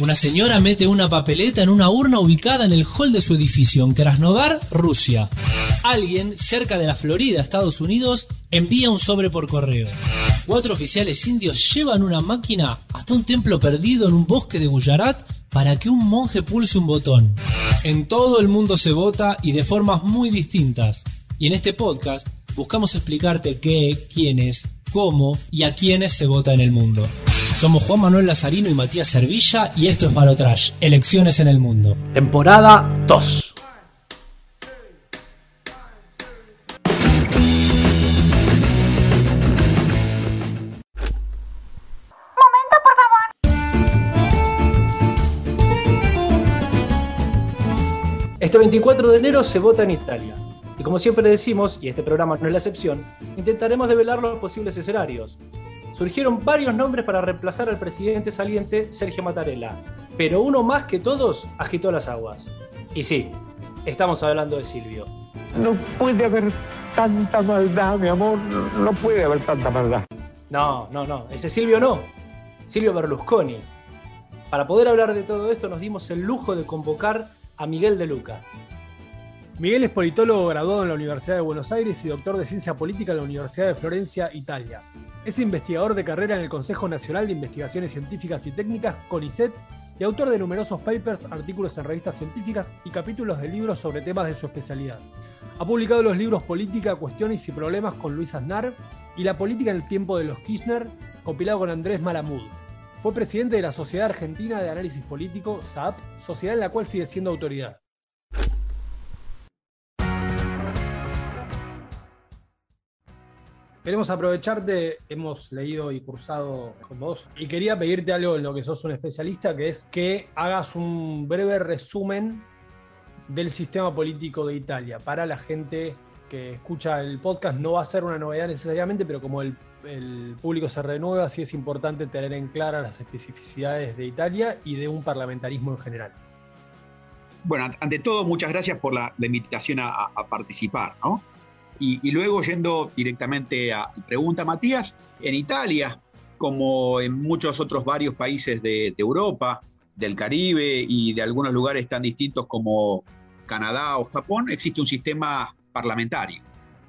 Una señora mete una papeleta en una urna ubicada en el hall de su edificio en Krasnodar, Rusia. Alguien, cerca de la Florida, Estados Unidos, envía un sobre por correo. Cuatro oficiales indios llevan una máquina hasta un templo perdido en un bosque de Gujarat para que un monje pulse un botón. En todo el mundo se vota y de formas muy distintas. Y en este podcast buscamos explicarte qué, quiénes, cómo y a quiénes se vota en el mundo. Somos Juan Manuel Lazarino y Matías Servilla y esto es Balotrash, Elecciones en el Mundo. Temporada 2. Momento, por favor. Este 24 de enero se vota en Italia. Y como siempre decimos, y este programa no es la excepción, intentaremos develar los posibles escenarios. Surgieron varios nombres para reemplazar al presidente saliente Sergio Mattarella, pero uno más que todos agitó las aguas. Y sí, estamos hablando de Silvio. No puede haber tanta maldad, mi amor. No puede haber tanta maldad. No, no, no, ese Silvio no. Silvio Berlusconi. Para poder hablar de todo esto nos dimos el lujo de convocar a Miguel de Luca. Miguel es politólogo graduado en la Universidad de Buenos Aires y doctor de Ciencia Política en la Universidad de Florencia, Italia. Es investigador de carrera en el Consejo Nacional de Investigaciones Científicas y Técnicas, CONICET, y autor de numerosos papers, artículos en revistas científicas y capítulos de libros sobre temas de su especialidad. Ha publicado los libros Política, Cuestiones y Problemas con Luis Aznar y La Política en el Tiempo de los Kirchner, compilado con Andrés Malamud. Fue presidente de la Sociedad Argentina de Análisis Político, SAP, sociedad en la cual sigue siendo autoridad. Queremos aprovecharte, hemos leído y cursado con vos y quería pedirte algo en lo que sos un especialista, que es que hagas un breve resumen del sistema político de Italia. Para la gente que escucha el podcast no va a ser una novedad necesariamente, pero como el, público se renueva, sí es importante tener en clara las especificidades de Italia y de un parlamentarismo en general. Bueno, ante todo, muchas gracias por la, invitación a participar, ¿no? Y, y, luego yendo directamente a pregunta, Matías, en Italia, como en muchos otros varios países de, de, Europa, del Caribe y de algunos lugares tan distintos como Canadá o Japón, existe un sistema parlamentario.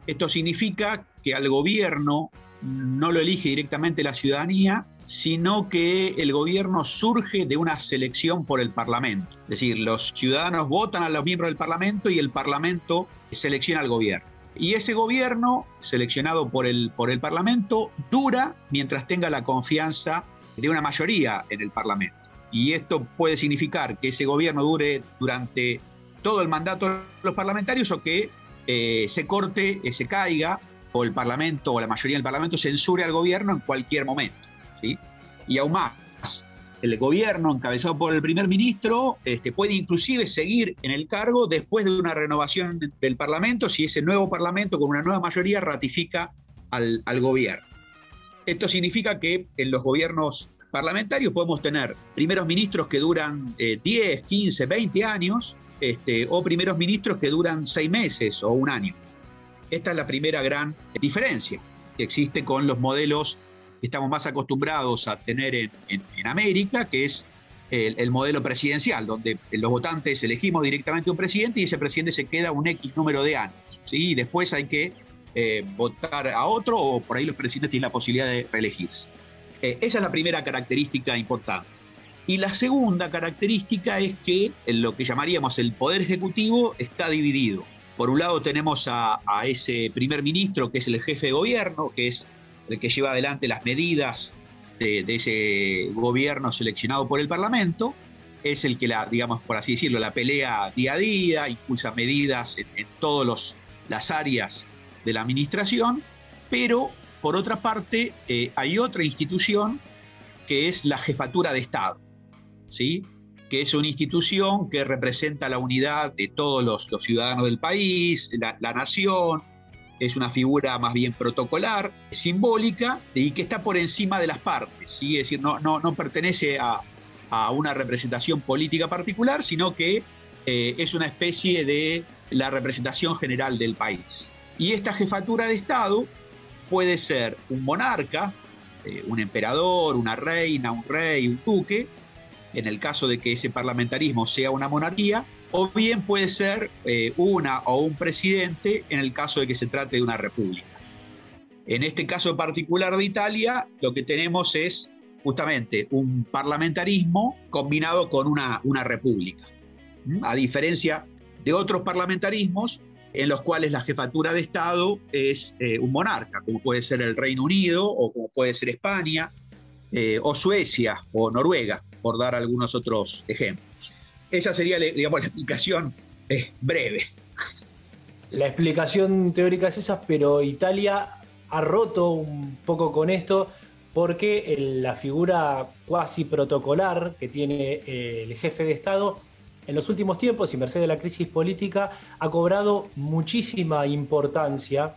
Esto significa que al gobierno no lo elige directamente la ciudadanía, sino que el gobierno surge de una selección por el Parlamento. Es decir, los ciudadanos votan a los miembros del Parlamento y el Parlamento selecciona al gobierno. Y ese gobierno, seleccionado por el, por el Parlamento, dura mientras tenga la confianza de una mayoría en el Parlamento. Y esto puede significar que ese gobierno dure durante todo el mandato de los parlamentarios o que eh, se corte, eh, se caiga, o el Parlamento o la mayoría del Parlamento censure al gobierno en cualquier momento. ¿sí? Y aún más, el gobierno encabezado por el primer ministro este, puede inclusive seguir en el cargo después de una renovación del Parlamento, si ese nuevo Parlamento con una nueva mayoría ratifica al, gobierno. Esto significa que en los gobiernos parlamentarios podemos tener primeros ministros que duran eh, 10, 15, 20 años, este, o primeros ministros que duran 6 meses o un año. Esta es la primera gran diferencia que existe con los modelos estamos más acostumbrados a tener en, América, que es el, el, modelo presidencial, donde los votantes elegimos directamente un presidente y ese presidente se queda un X número de años. ¿sí? Y después hay que eh, votar a otro o por ahí los presidentes tienen la posibilidad de reelegirse. Eh, esa es la primera característica importante. Y la segunda característica es que lo que llamaríamos el poder ejecutivo está dividido. Por un lado tenemos a ese primer ministro, que es el jefe de gobierno, que es el que lleva adelante las medidas de, ese gobierno seleccionado por el Parlamento, es el que la, digamos, por así decirlo, la pelea día a día, impulsa medidas en, en todas las áreas de la administración, pero por otra parte eh, hay otra institución que es la jefatura de Estado, ¿sí? que es una institución que representa la unidad de todos los, ciudadanos del país, la nación, es una figura más bien protocolar, simbólica y que está por encima de las partes, ¿sí? es decir, no, no, no pertenece a, a, una representación política particular, sino que eh, es una especie de la representación general del país. Y esta jefatura de Estado puede ser un monarca, eh, un emperador, una reina, un rey, un duque, en el caso de que ese parlamentarismo sea una monarquía, o bien puede ser eh, una o un presidente en el caso de que se trate de una república. En este caso particular de Italia, lo que tenemos es justamente un parlamentarismo combinado con una, una república. A diferencia de otros parlamentarismos en los cuales la jefatura de Estado es eh, un monarca, como puede ser el Reino Unido o como puede ser España eh, o Suecia o Noruega, por dar algunos otros ejemplos. Esa sería, digamos, la explicación eh, breve. La explicación teórica es esa, pero Italia ha roto un poco con esto porque la figura cuasi protocolar que tiene el jefe de Estado en los últimos tiempos, y merced de la crisis política, ha cobrado muchísima importancia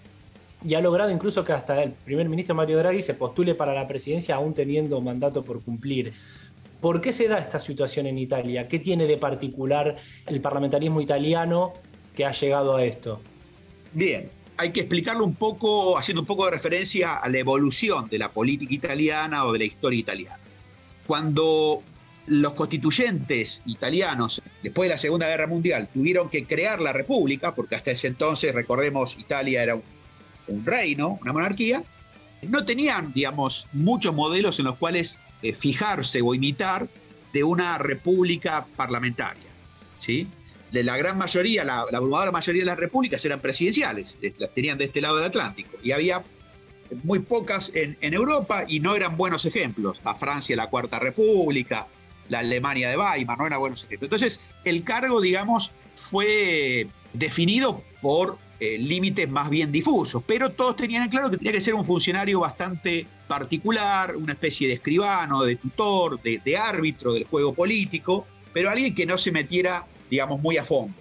y ha logrado incluso que hasta el primer ministro Mario Draghi se postule para la presidencia aún teniendo mandato por cumplir. ¿Por qué se da esta situación en Italia? ¿Qué tiene de particular el parlamentarismo italiano que ha llegado a esto? Bien, hay que explicarlo un poco, haciendo un poco de referencia a la evolución de la política italiana o de la historia italiana. Cuando los constituyentes italianos, después de la Segunda Guerra Mundial, tuvieron que crear la República, porque hasta ese entonces, recordemos, Italia era un, reino, una monarquía, no tenían, digamos, muchos modelos en los cuales eh, fijarse o imitar de una república parlamentaria. ¿sí? La gran mayoría, la, abrumadora mayoría de las repúblicas eran presidenciales, las tenían de este lado del Atlántico, y había muy pocas en, en Europa y no eran buenos ejemplos. A Francia la Cuarta República, la Alemania de Weimar, no era buenos ejemplos. Entonces, el cargo, digamos, fue definido por eh, límites más bien difusos, pero todos tenían claro que tenía que ser un funcionario bastante particular, una especie de escribano, de tutor, de, árbitro del juego político, pero alguien que no se metiera, digamos, muy a fondo.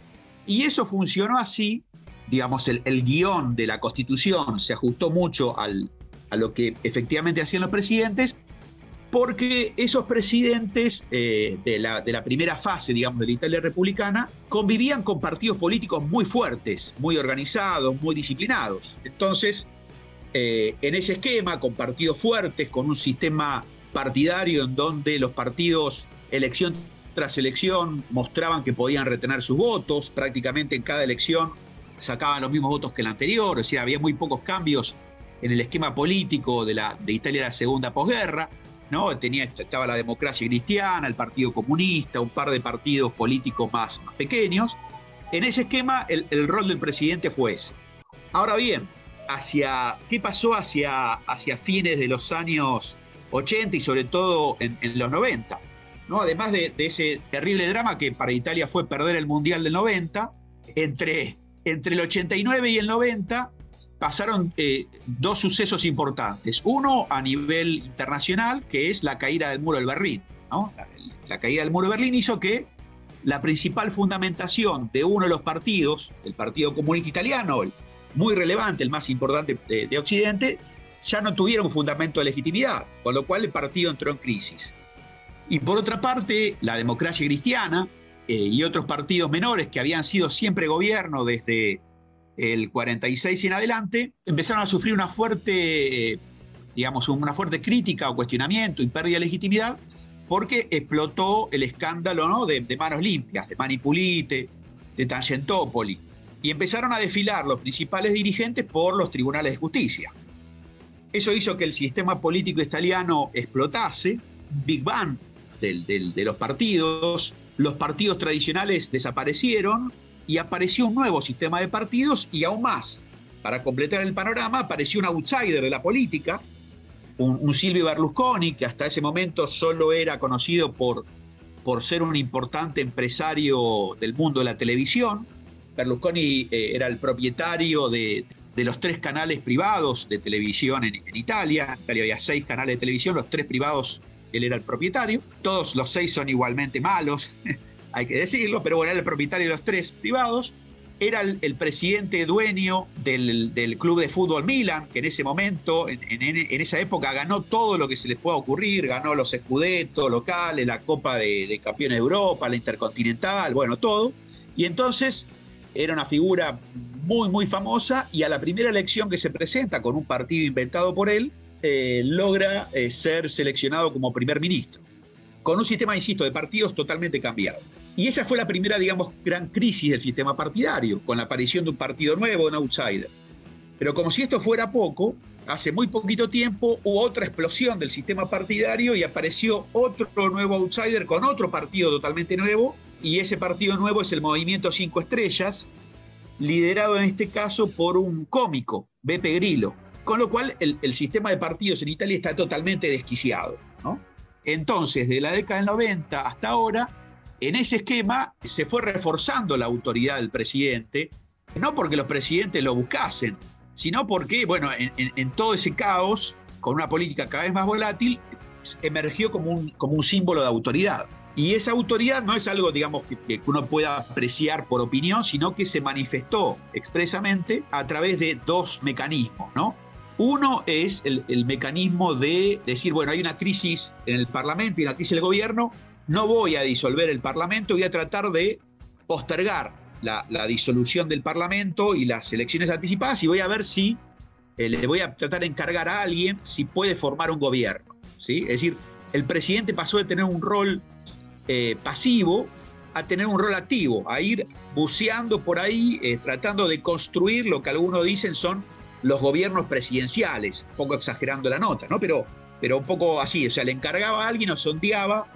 Y eso funcionó así, digamos, el, guion de la Constitución se ajustó mucho al, a lo que efectivamente hacían los presidentes porque esos presidentes eh, de, la, primera fase, digamos, de la Italia republicana, convivían con partidos políticos muy fuertes, muy organizados, muy disciplinados. Entonces, eh, en ese esquema, con partidos fuertes, con un sistema partidario en donde los partidos, elección tras elección, mostraban que podían retener sus votos, prácticamente en cada elección sacaban los mismos votos que la anterior, o sea, había muy pocos cambios en el esquema político de, la, de Italia de la segunda posguerra. ¿No? Tenía, estaba la democracia cristiana, el Partido Comunista, un par de partidos políticos más, pequeños. En ese esquema, el, rol del presidente fue ese. Ahora bien, hacia, ¿qué pasó hacia, hacia fines de los años 80 y sobre todo en, los 90? ¿no? Además de, ese terrible drama que para Italia fue perder el Mundial del 90, entre, entre el 89 y el 90 pasaron eh, dos sucesos importantes. Uno a nivel internacional, que es la caída del muro del Berlín. La, caída del muro de Berlín hizo que la principal fundamentación de uno de los partidos, el Partido Comunista Italiano, muy relevante, el más importante de, Occidente, ya no tuviera un fundamento de legitimidad, con lo cual el partido entró en crisis. Y por otra parte, la democracia cristiana eh, y otros partidos menores que habían sido siempre gobierno desde el 46 y en adelante, empezaron a sufrir una fuerte, digamos, una fuerte crítica o cuestionamiento y pérdida de legitimidad porque explotó el escándalo de, manos limpias, de Manipulite, de Tangentopoli, y empezaron a desfilar los principales dirigentes por los tribunales de justicia. Eso hizo que el sistema político italiano explotase, Big Bang de los partidos, los partidos tradicionales desaparecieron y apareció un nuevo sistema de partidos y aún más. Para completar el panorama, apareció un outsider de la política, un, Silvio Berlusconi, que hasta ese momento solo era conocido por, por ser un importante empresario del mundo de la televisión. Berlusconi eh, era el propietario de, los tres canales privados de televisión en, en, Italia. En Italia había seis canales de televisión, los tres privados, él era el propietario. Todos los seis son igualmente malos. hay que decirlo, pero bueno, era el propietario de los tres privados, era el, presidente dueño del, club de fútbol Milan, que en ese momento, en, esa época, ganó todo lo que se les pueda ocurrir, ganó los escudetos locales, la Copa de, Campeones de Europa, la Intercontinental, bueno, todo. Y entonces era una figura muy, muy famosa y a la primera elección que se presenta con un partido inventado por él, eh, logra eh, ser seleccionado como primer ministro. con un sistema, insisto, de partidos totalmente cambiado. Y esa fue la primera, digamos, gran crisis del sistema partidario, con la aparición de un partido nuevo, un outsider. Pero como si esto fuera poco, hace muy poquito tiempo hubo otra explosión del sistema partidario y apareció otro nuevo outsider con otro partido totalmente nuevo, y ese partido nuevo es el Movimiento Cinco Estrellas, liderado en este caso por un cómico, Beppe Grillo, con lo cual el, sistema de partidos en Italia está totalmente desquiciado. Entonces, de la década del 90 hasta ahora, en ese esquema se fue reforzando la autoridad del presidente, no porque los presidentes lo buscasen, sino porque, bueno, en, todo ese caos, con una política cada vez más volátil, emergió como un, como un símbolo de autoridad. Y esa autoridad no es algo, digamos, que, uno pueda apreciar por opinión, sino que se manifestó expresamente a través de dos mecanismos, ¿no? Uno es el, el, mecanismo de decir, bueno, hay una crisis en el Parlamento y una crisis en el gobierno, no voy a disolver el Parlamento, voy a tratar de postergar la, disolución del Parlamento y las elecciones anticipadas y voy a ver si eh, le voy a tratar de encargar a alguien si puede formar un gobierno. ¿sí? Es decir, el presidente pasó de tener un rol eh, pasivo a tener un rol activo, a ir buceando por ahí, eh, tratando de construir lo que algunos dicen son los gobiernos presidenciales, un poco exagerando la nota, ¿no? Pero, pero un poco así, o sea, le encargaba a alguien o sondeaba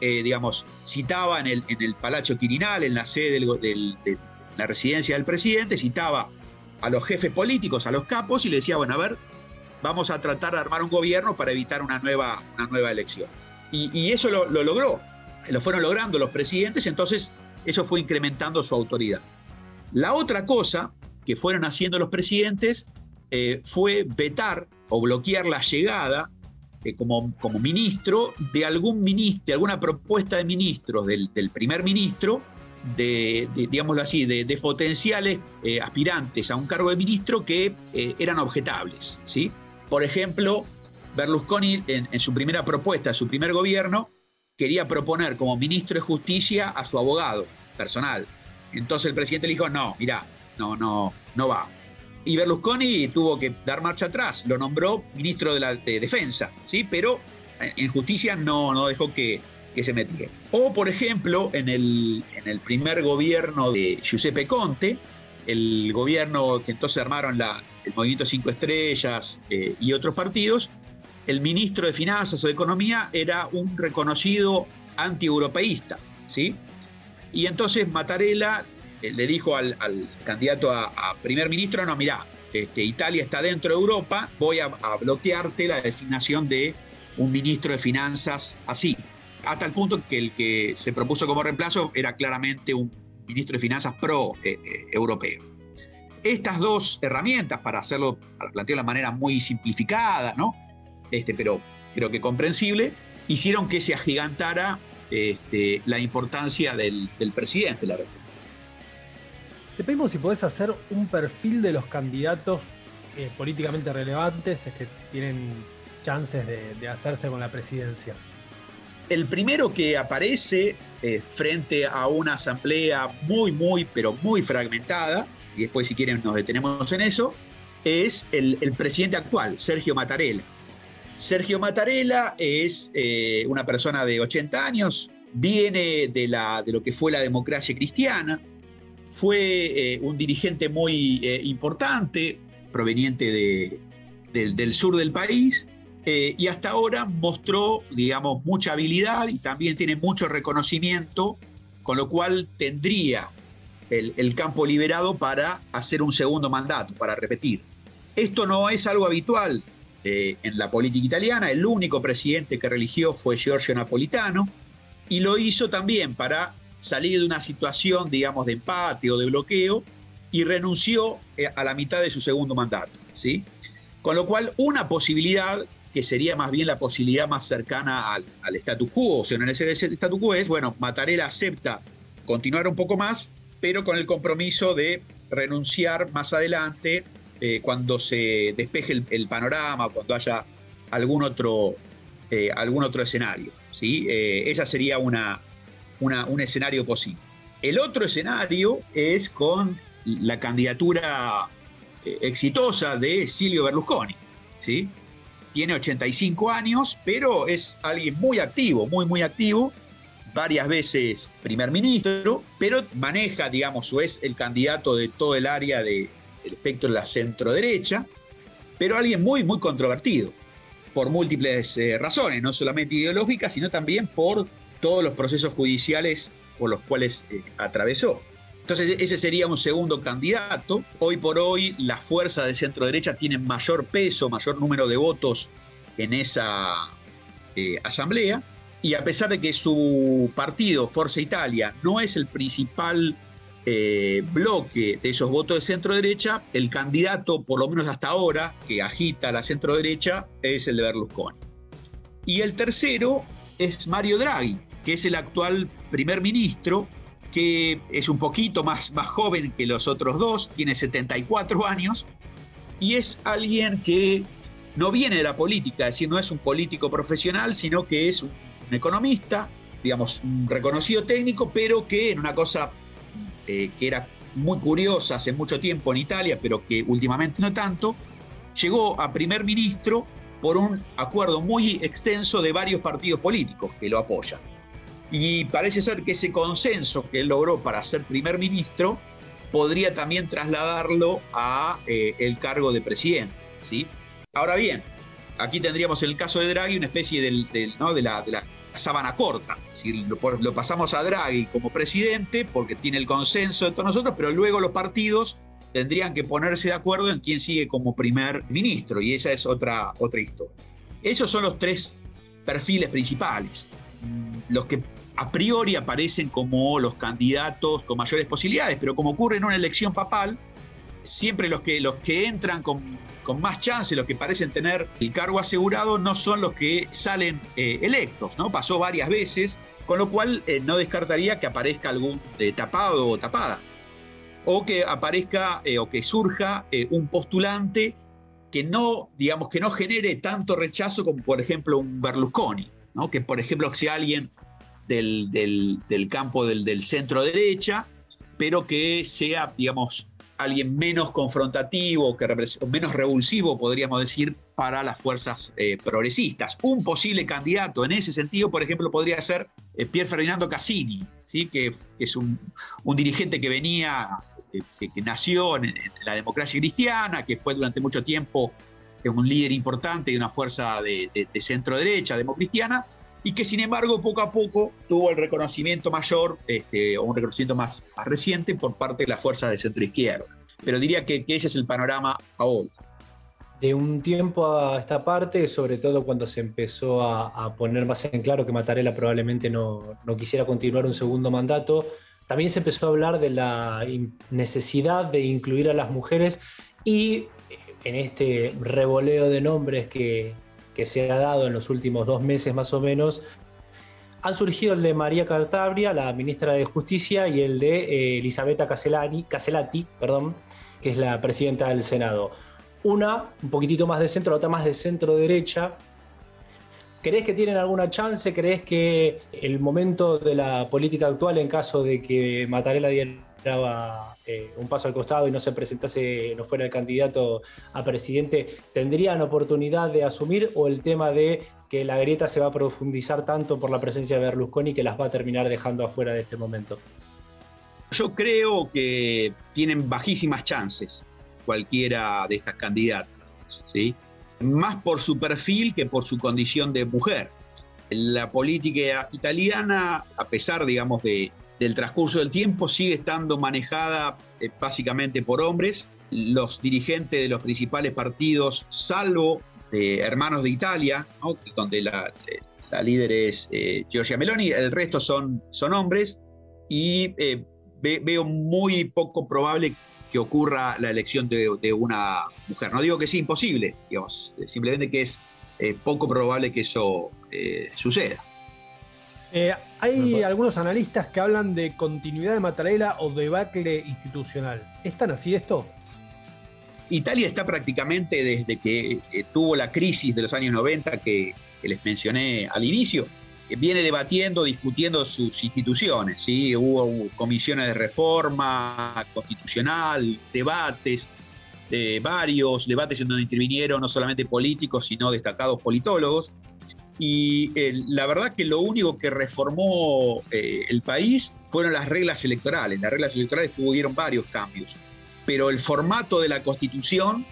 eh, digamos, citaba en el, en el Palacio Quirinal, en la sede de la residencia del presidente, citaba a los jefes políticos, a los capos, y le decía, bueno, a ver, vamos a tratar de armar un gobierno para evitar una nueva, una nueva elección. Y, eso lo, logró, lo fueron logrando los presidentes, entonces eso fue incrementando su autoridad. La otra cosa que fueron haciendo los presidentes eh, fue vetar o bloquear la llegada como, como, ministro de algún ministro, de alguna propuesta de ministros del, primer ministro, de, digámoslo así, de, potenciales eh, aspirantes a un cargo de ministro que eh, eran objetables. ¿sí? Por ejemplo, Berlusconi en, su primera propuesta, su primer gobierno, quería proponer como ministro de Justicia a su abogado personal. Entonces el presidente le dijo, no, mira, no, no, no va y Berlusconi tuvo que dar marcha atrás, lo nombró ministro de la Defensa, ¿sí? pero en justicia no, no dejó que, que se metiera. O, por ejemplo, en el, en el primer gobierno de Giuseppe Conte, el gobierno que entonces armaron la, el Movimiento Cinco Estrellas eh, y otros partidos, el ministro de Finanzas o de Economía era un reconocido anti-europeísta, ¿sí? Y entonces Mattarella eh, le dijo al, candidato a, primer ministro, no, mira, este, Italia está dentro de Europa, voy a, bloquearte la designación de un ministro de finanzas así. Hasta el punto que el que se propuso como reemplazo era claramente un ministro de finanzas pro-europeo. Eh, eh, Estas dos herramientas, para hacerlo, para plantearlo de manera muy simplificada, ¿no? Este, pero creo que comprensible, hicieron que se agigantara este, la importancia del, del presidente de la República. Te pedimos si podés hacer un perfil de los candidatos eh, políticamente relevantes es que tienen chances de, hacerse con la presidencia. El primero que aparece eh, frente a una asamblea muy, muy, pero muy fragmentada, y después si quieren nos detenemos en eso, es el, presidente actual, Sergio Mattarella. Sergio Mattarella es eh, una persona de 80 años, viene de, la, de lo que fue la democracia cristiana, fue eh, un dirigente muy eh, importante, proveniente del sur del país, eh, y hasta ahora mostró, digamos, mucha habilidad y también tiene mucho reconocimiento, con lo cual tendría el, campo liberado para hacer un segundo mandato, para repetir. Esto no es algo habitual en la política italiana, el único presidente que religió fue Giorgio Napolitano, y lo hizo también para salir de una situación, digamos, de empate o de bloqueo y renunció eh, a la mitad de su segundo mandato. ¿sí? Con lo cual, una posibilidad que sería más bien la posibilidad más cercana al, al status quo, o sea, en ese status quo es, bueno, Mattarella acepta continuar un poco más, pero con el compromiso de renunciar más adelante eh, cuando se despeje el, panorama, cuando haya algún otro, eh, algún otro escenario. ¿sí? esa sería una, un escenario posible. El otro escenario es con la candidatura eh, exitosa de Silvio Berlusconi. ¿sí? tiene 85 años, pero es alguien muy activo, muy, muy activo, varias veces primer ministro, pero maneja, digamos, o es el candidato de todo el área del espectro de la centro derecha, pero alguien muy, muy controvertido, por múltiples eh, razones, no solamente ideológicas, sino también por todos los procesos judiciales por los cuales eh, atravesó. Entonces ese sería un segundo candidato. Hoy por hoy la fuerza de centro derecha tiene mayor peso, mayor número de votos en esa eh, asamblea. Y a pesar de que su partido, Forza Italia, no es el principal eh, bloque de esos votos de centro derecha, el candidato, por lo menos hasta ahora, que agita la centro derecha, es el de Berlusconi. Y el tercero es Mario Draghi, que es el actual primer ministro que es un poquito más, más joven que los otros dos, tiene 74 años, y es alguien que no viene de la política, es decir, no es un político profesional, sino que es un, economista, digamos, un reconocido técnico, pero que en una cosa eh, que era muy curiosa hace mucho tiempo en Italia, pero que últimamente no tanto, llegó a primer ministro por un acuerdo muy extenso de varios partidos políticos que lo apoyan. Y parece ser que ese consenso que él logró para ser primer ministro podría también trasladarlo a eh, el cargo de presidente. ¿sí? Ahora bien, aquí tendríamos el caso de Draghi una especie del, ¿no? de, la, de, sábana corta. Lo, lo, pasamos a Draghi como presidente porque tiene el consenso de todos nosotros, pero luego los partidos tendrían que ponerse de acuerdo en quién sigue como primer ministro y esa es otra, otra historia. Esos son los tres perfiles principales. Los que a priori aparecen como los candidatos con mayores posibilidades, pero como ocurre en una elección papal, siempre los que, los que entran con, con más chance, los que parecen tener el cargo asegurado, no son los que salen eh, electos, ¿no? Pasó varias veces, con lo cual eh, no descartaría que aparezca algún eh, tapado o tapada, o que aparezca o que surja un postulante que no, digamos, que no genere tanto rechazo como, por ejemplo, un Berlusconi, Que, por ejemplo, sea alguien del, del, campo del, del, centro derecha, pero que sea, digamos, alguien menos confrontativo, que menos revulsivo, podríamos decir, para las fuerzas eh, progresistas. Un posible candidato en ese sentido, por ejemplo, podría ser eh, Pier Ferdinando Cassini, ¿sí? que, es un, un, dirigente que venía, que, que nació en, la democracia cristiana, que fue durante mucho tiempo un líder importante de una fuerza de, de, de centro derecha, democristiana, y que sin embargo poco a poco tuvo el reconocimiento mayor este, o un reconocimiento más, reciente por parte de la fuerza de centro izquierda. Pero diría que, ese es el panorama ahora. De un tiempo a esta parte, sobre todo cuando se empezó a, a poner más en claro que Mattarella probablemente no, no, quisiera continuar un segundo mandato, también se empezó a hablar de la necesidad de incluir a las mujeres y en este revoleo de nombres que, que se ha dado en los últimos dos meses más o menos, han surgido el de María Cartabria, la ministra de Justicia, y el de eh, Elisabetta Caselani, Caselati, perdón, que es la presidenta del Senado. Una un poquitito más de centro, la otra más de centro derecha. ¿Crees que tienen alguna chance? ¿Crees que el momento de la política actual, en caso de que Mattarella diera eh, un paso al costado y no se presentase, no fuera el candidato a presidente, ¿tendrían oportunidad de asumir o el tema de que la grieta se va a profundizar tanto por la presencia de Berlusconi que las va a terminar dejando afuera de este momento? Yo creo que tienen bajísimas chances cualquiera de estas candidatas, ¿sí? más por su perfil que por su condición de mujer. La política italiana, a pesar, digamos, de, del transcurso del tiempo sigue estando manejada eh, básicamente por hombres. Los dirigentes de los principales partidos, salvo de Hermanos de Italia, donde la, la, líder es eh, Giorgia Meloni, el resto son, son hombres y eh, ve, veo muy poco probable que ocurra la elección de, de, una mujer. No digo que sea imposible, digamos, simplemente que es eh, poco probable que eso eh, suceda. Eh, hay algunos analistas que hablan de continuidad de Mattarella o debacle institucional. ¿Es tan así esto? Italia está prácticamente desde que eh, tuvo la crisis de los años 90 que, que les mencioné al inicio, eh, viene debatiendo, discutiendo sus instituciones. ¿sí? Hubo comisiones de reforma constitucional, debates, eh, varios debates en donde intervinieron no solamente políticos, sino destacados politólogos. Y la verdad que lo único que reformó el país fueron las reglas electorales. Las reglas electorales tuvieron varios cambios, pero el formato de la constitución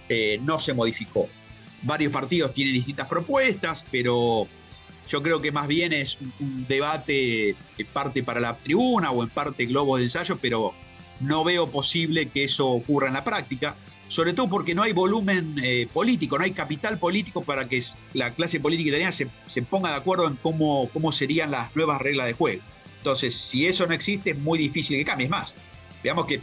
no se modificó. Varios partidos tienen distintas propuestas, pero yo creo que más bien es un, debate en parte para la tribuna o en parte globo de ensayo, pero no veo posible que eso ocurra en la práctica, sobre todo porque no hay volumen eh, político, no hay capital político para que la clase política italiana se, ponga de acuerdo en cómo, cómo serían las nuevas reglas de juego. Entonces, si eso no existe, es muy difícil que cambie. Es más, veamos que,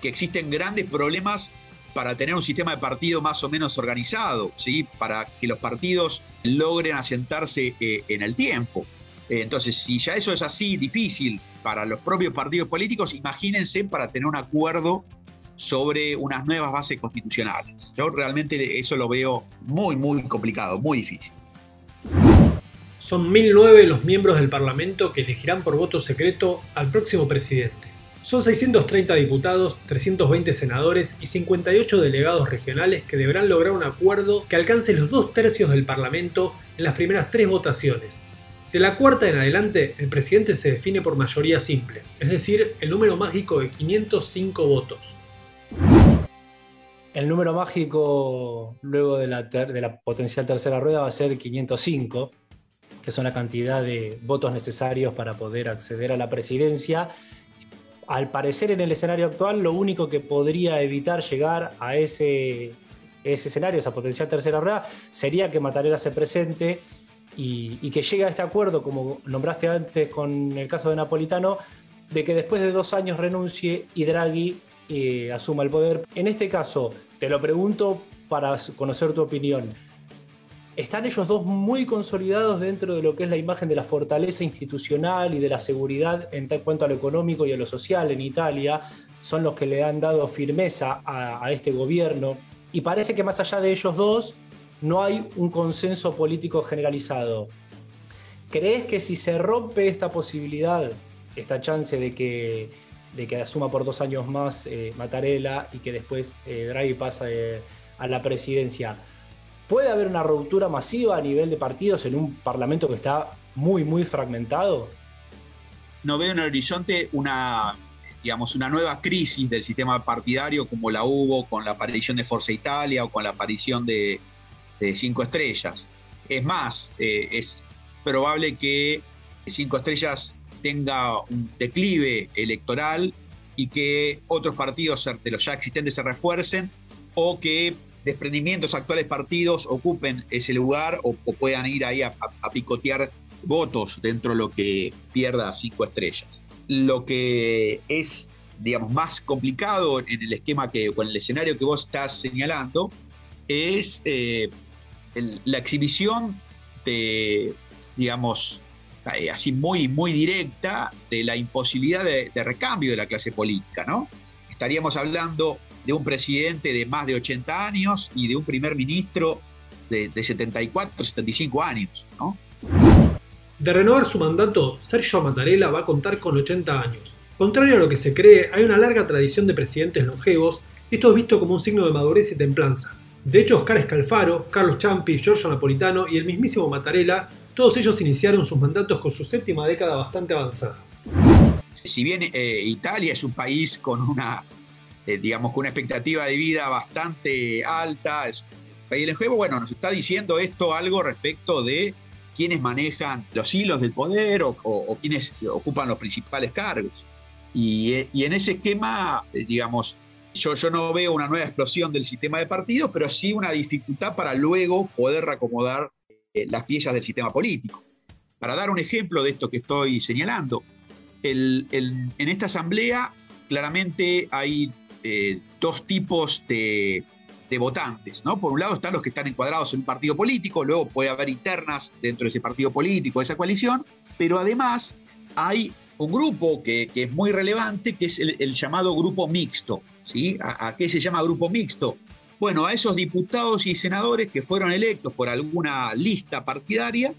que existen grandes problemas para tener un sistema de partido más o menos organizado, ¿sí? para que los partidos logren asentarse eh, en el tiempo. Eh, entonces, si ya eso es así difícil para los propios partidos políticos, imagínense para tener un acuerdo sobre unas nuevas bases constitucionales. Yo realmente eso lo veo muy, muy complicado, muy difícil. Son 1009 los miembros del Parlamento que elegirán por voto secreto al próximo presidente. Son 630 diputados, 320 senadores y 58 delegados regionales que deberán lograr un acuerdo que alcance los dos tercios del Parlamento en las primeras tres votaciones. De la cuarta en adelante, el presidente se define por mayoría simple, es decir, el número mágico de 505 votos. El número mágico luego de la, potencial tercera rueda va a ser 505, que son la cantidad de votos necesarios para poder acceder a la presidencia. Al parecer en el escenario actual, lo único que podría evitar llegar a ese, ese escenario, esa potencial tercera rueda, sería que Mattarella se presente y, que llegue a este acuerdo, como nombraste antes con el caso de Napolitano, de que después de dos años renuncie y Draghi eh, asuma el poder. En este caso, te lo pregunto para conocer tu opinión están ellos dos muy consolidados dentro de lo que es la imagen de la fortaleza institucional y de la seguridad en cuanto a lo económico y a lo social en Italia. Son los que le han dado firmeza a, este gobierno. Y parece que más allá de ellos dos, no hay un consenso político generalizado. ¿Crees que si se rompe esta posibilidad, esta chance de que, de que asuma por dos años más eh, Mattarella y que después eh, Draghi pase a la presidencia, ¿Puede haber una ruptura masiva a nivel de partidos en un parlamento que está muy, muy fragmentado? No veo en el horizonte una, digamos, una nueva crisis del sistema partidario como la hubo con la aparición de Forza Italia o con la aparición de, Cinco Estrellas. Es más, eh, es probable que Cinco Estrellas tenga un declive electoral y que otros partidos de los ya existentes se refuercen o que desprendimientos actuales partidos ocupen ese lugar o, puedan ir ahí a, picotear votos dentro de lo que pierda cinco estrellas. Lo que es, digamos, más complicado en el esquema que, o en el escenario que vos estás señalando, es eh, la exhibición de, digamos, eh, así muy, muy directa de la imposibilidad de, recambio de la clase política, ¿no? Estaríamos hablando de un presidente de más de 80 años y de un primer ministro de, 74, 75 años. ¿no? De renovar su mandato, Sergio Mattarella va a contar con 80 años. Contrario a lo que se cree, hay una larga tradición de presidentes longevos, esto es visto como un signo de madurez y templanza. De hecho, Oscar Scalfaro, Carlos Champi, Giorgio Napolitano y el mismísimo Mattarella, todos ellos iniciaron sus mandatos con su séptima década bastante avanzada. Si bien eh, Italia es un país con una eh, digamos, con una expectativa de vida bastante alta. el juego, bueno, nos está diciendo esto algo respecto de quienes manejan los hilos del poder o, quienes ocupan los principales cargos. Y, en ese esquema, eh, digamos, yo, yo no veo una nueva explosión del sistema de partidos, pero sí una dificultad para luego poder reacomodar eh, las piezas del sistema político. Para dar un ejemplo de esto que estoy señalando, en esta asamblea claramente hay eh, dos tipos de, votantes. ¿no? Por un lado están los que están encuadrados en un partido político, luego puede haber internas dentro de ese partido político, de esa coalición, pero además hay un grupo que, es muy relevante, que es el, llamado grupo mixto. ¿sí? ¿A, qué se llama grupo mixto? Bueno, a esos diputados y senadores que fueron electos por alguna lista partidaria,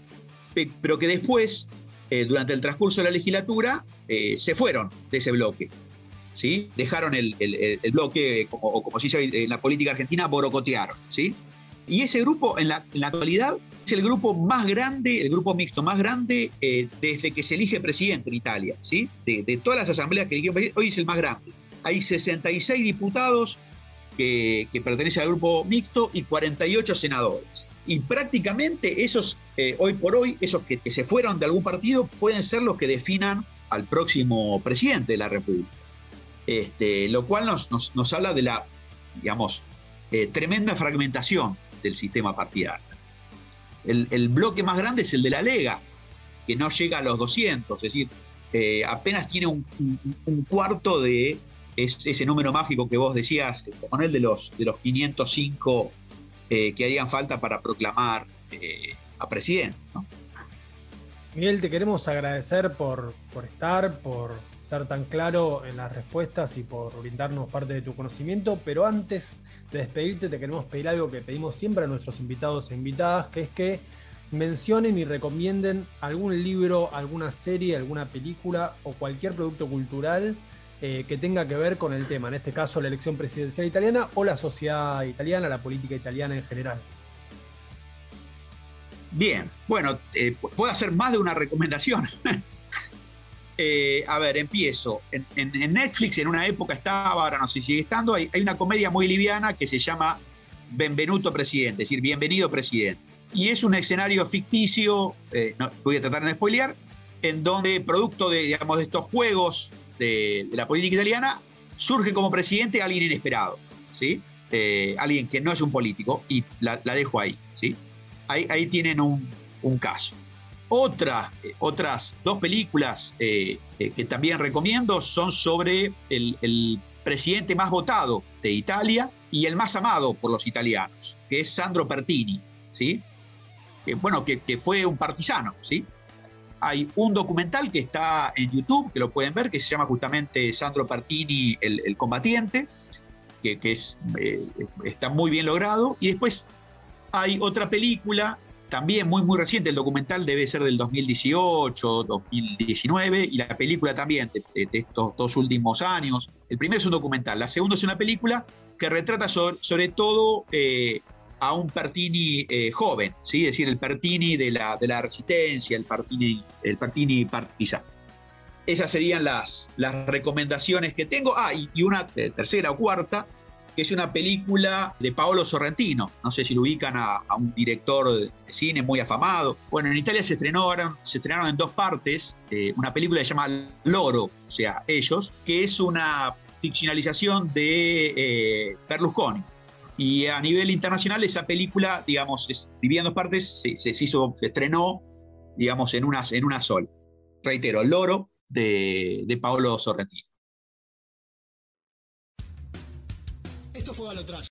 pero que después, eh, durante el transcurso de la legislatura, eh, se fueron de ese bloque ¿sí? Dejaron el, bloque, o como, se dice en la política argentina, borocotearon, ¿sí? Y ese grupo, en la, actualidad, es el grupo más grande, el grupo mixto más grande eh, desde que se elige presidente en Italia, ¿sí? De, todas las asambleas que eligieron hoy es el más grande. Hay 66 diputados que, pertenecen al grupo mixto y 48 senadores. Y prácticamente esos, eh, hoy por hoy, esos que, se fueron de algún partido, pueden ser los que definan al próximo presidente de la República. Este, lo cual nos, habla de la, digamos, eh, tremenda fragmentación del sistema partidario. El, bloque más grande es el de la Lega, que no llega a los 200, es decir, eh, apenas tiene un, cuarto de ese número mágico que vos decías, con el de los, de los 505 eh, que harían falta para proclamar eh, a presidente. Miguel, te queremos agradecer por, por estar, por ser tan claro en las respuestas y por brindarnos parte de tu conocimiento, pero antes de despedirte te queremos pedir algo que pedimos siempre a nuestros invitados e invitadas, que es que mencionen y recomienden algún libro, alguna serie, alguna película o cualquier producto cultural eh, que tenga que ver con el tema, en este caso la elección presidencial italiana o la sociedad italiana, la política italiana en general. Bien, bueno, eh, puedo hacer más de una recomendación. Eh, a ver, empiezo. En, Netflix en una época estaba, ahora no sé si sigue estando, hay, una comedia muy liviana que se llama Benvenuto Presidente, es decir, Bienvenido Presidente. Y es un escenario ficticio, no, voy a tratar de spoilear, en donde producto de, digamos, de estos juegos de, la política italiana, surge como presidente alguien inesperado, ¿sí? Eh, alguien que no es un político, y la, dejo ahí, ¿sí? Ahí, tienen un caso. Eh, otras dos películas eh, eh, que también recomiendo son sobre el, presidente más votado de Italia y el más amado por los italianos, que es Sandro Pertini, ¿sí? Que, bueno, que, fue un partisano, ¿sí? Hay un documental que está en YouTube, que lo pueden ver, que se llama justamente Sandro Pertini, el, combatiente, que, es, está muy bien logrado. Y después hay otra película también muy, muy reciente, el documental debe ser del 2018, 2019, y la película también de, estos dos últimos años. El primero es un documental, la segunda es una película que retrata sobre, todo eh, a un Pertini eh, joven, ¿sí? es decir, el Pertini de la, de la resistencia, el Pertini, el Pertini partisano. Esas serían las, las recomendaciones que tengo. Ah, y, una eh, tercera o cuarta, que es una película de Paolo Sorrentino. No sé si lo ubican a, un director de cine muy afamado. Bueno, en Italia se estrenaron, se estrenaron en dos partes eh, una película que se llama Loro, o sea, ellos, que es una ficcionalización de eh, Berlusconi. Y a nivel internacional esa película, digamos, es, dividida partes, se, hizo, se estrenó, digamos, en una, en una sola. Reitero, Loro de, de Paolo Sorrentino. Esto fue Balotrash.